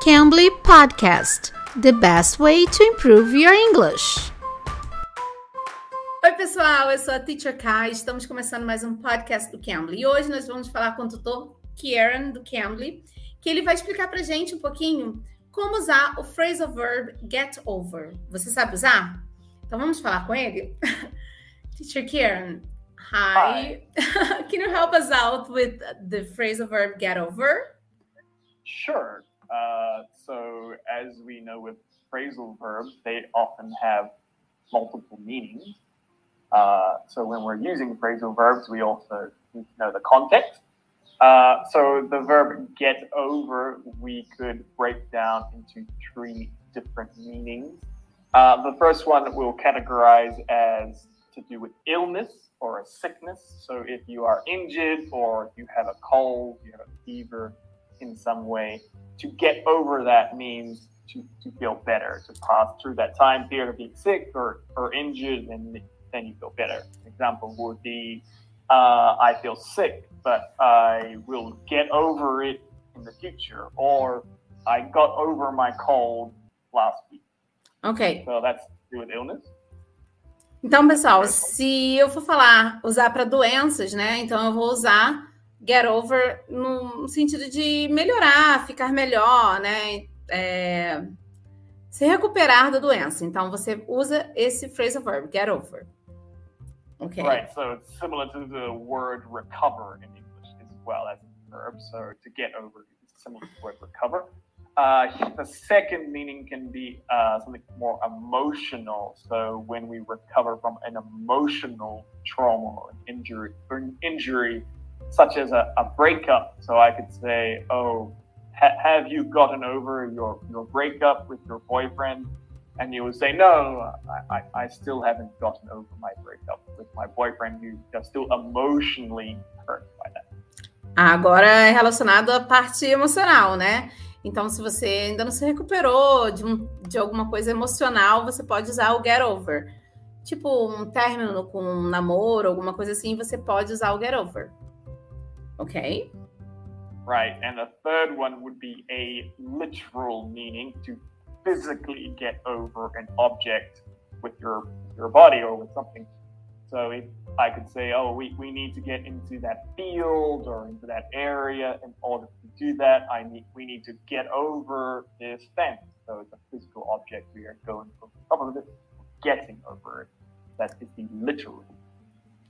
Cambly Podcast The best way to improve your English. Oi, pessoal, eu sou a Teacher Kai. Estamos começando mais um podcast do Cambly. E hoje nós vamos falar com o tutor Kieran do Cambly, que ele vai explicar pra gente um pouquinho como usar o phrasal verb get over. Você sabe usar? Então vamos falar com ele? Teacher Kieran, hi. hi. Can you help us out with the phrasal verb get over? Sure. Uh, so, as we know with phrasal verbs, they often have multiple meanings. Uh, so, when we're using phrasal verbs, we also need to know the context. Uh, so, the verb get over, we could break down into three different meanings. Uh, the first one we'll categorize as to do with illness or a sickness. So, if you are injured or you have a cold, you have a fever in some way, to get over that means to, to feel better, to pass through that time period of being sick or, or injured, and then you feel better. An example would be uh, I feel sick, but I will get over it in the future, or I got over my cold last week. Ok. So that's to do with illness. Então, pessoal, se eu for falar, usar para doenças, né? Então eu vou usar get over no sentido de melhorar, ficar melhor, né? É, se recuperar da doença. Então você usa esse phrasal verb, get over. Okay. Right. So it's similar to the word recover in English as well as a verb. So to get over is similar to the word recover. Uh, the second meaning can be uh, something more emotional. So when we recover from an emotional trauma or injury, or an injury such as a, a breakup. So I could say, oh, ha- have you gotten over your, your breakup with your boyfriend? And you would say, no, I, I, I still haven't gotten over my breakup with my boyfriend. You are still emotionally hurt by that. Agora é relacionado à parte emocional, né? Então, se você ainda não se recuperou de, um, de alguma coisa emocional, você pode usar o get over. Tipo, um término com um namoro, alguma coisa assim, você pode usar o get over. Okay. Right. And the third one would be a literal meaning to physically get over an object with your your body or with something. So if I could say, oh, we, we need to get into that field or into that area. In order to do that, I need we need to get over this fence. So it's a physical object we are going over it, getting over it. That is the literal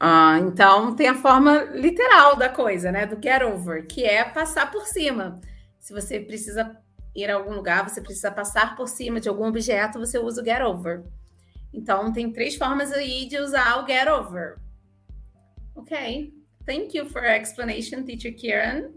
Ah, então tem a forma literal da coisa, né? Do get over, que é passar por cima. Se você precisa ir a algum lugar, você precisa passar por cima de algum objeto, você usa o get over. Então tem três formas aí de usar o get over. Ok. Thank you for your explanation, Teacher Kieran.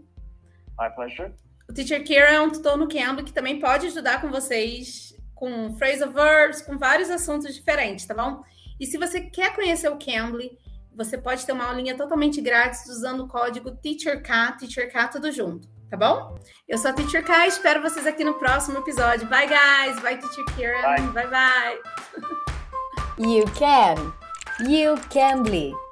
My pleasure. O Teacher Kieran é um tutor no Cambly que também pode ajudar com vocês com phrasal verbs, com vários assuntos diferentes, tá bom? E se você quer conhecer o Cambly, você pode ter uma aulinha totalmente grátis usando o código TEACHERK, TEACHERK tudo junto, tá bom? Eu sou a Teacher K, espero vocês aqui no próximo episódio. Bye, guys! Bye, Teacher Kieran! Bye, bye! bye. you can! You can be!